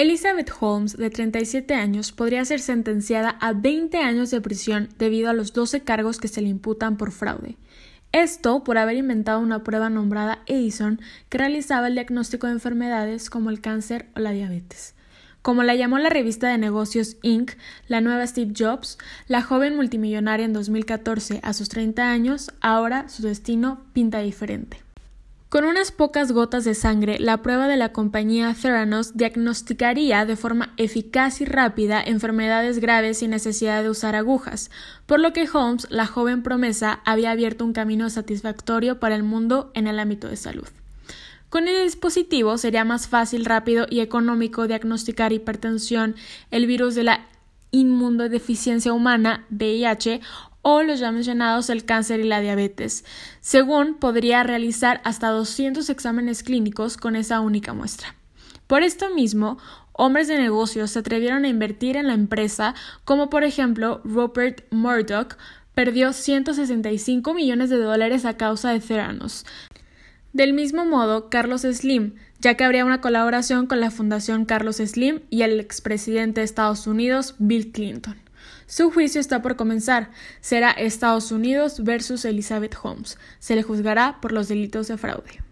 Elizabeth Holmes, de 37 años, podría ser sentenciada a 20 años de prisión debido a los 12 cargos que se le imputan por fraude. Esto por haber inventado una prueba nombrada Edison que realizaba el diagnóstico de enfermedades como el cáncer o la diabetes. Como la llamó la revista de negocios Inc., la nueva Steve Jobs, la joven multimillonaria en 2014 a sus 30 años, ahora su destino pinta diferente. Con unas pocas gotas de sangre, la prueba de la compañía Theranos diagnosticaría de forma eficaz y rápida enfermedades graves sin necesidad de usar agujas, por lo que Holmes, la joven promesa, había abierto un camino satisfactorio para el mundo en el ámbito de salud. Con el dispositivo sería más fácil, rápido y económico diagnosticar hipertensión, el virus de la inmunodeficiencia humana, VIH, o los ya mencionados el cáncer y la diabetes. Según podría realizar hasta 200 exámenes clínicos con esa única muestra. Por esto mismo, hombres de negocios se atrevieron a invertir en la empresa, como por ejemplo Rupert Murdoch, perdió 165 millones de dólares a causa de Theranos. Del mismo modo, Carlos Slim, ya que habría una colaboración con la Fundación Carlos Slim y el expresidente de Estados Unidos, Bill Clinton. Su juicio está por comenzar. Será Estados Unidos versus Elizabeth Holmes. Se le juzgará por los delitos de fraude.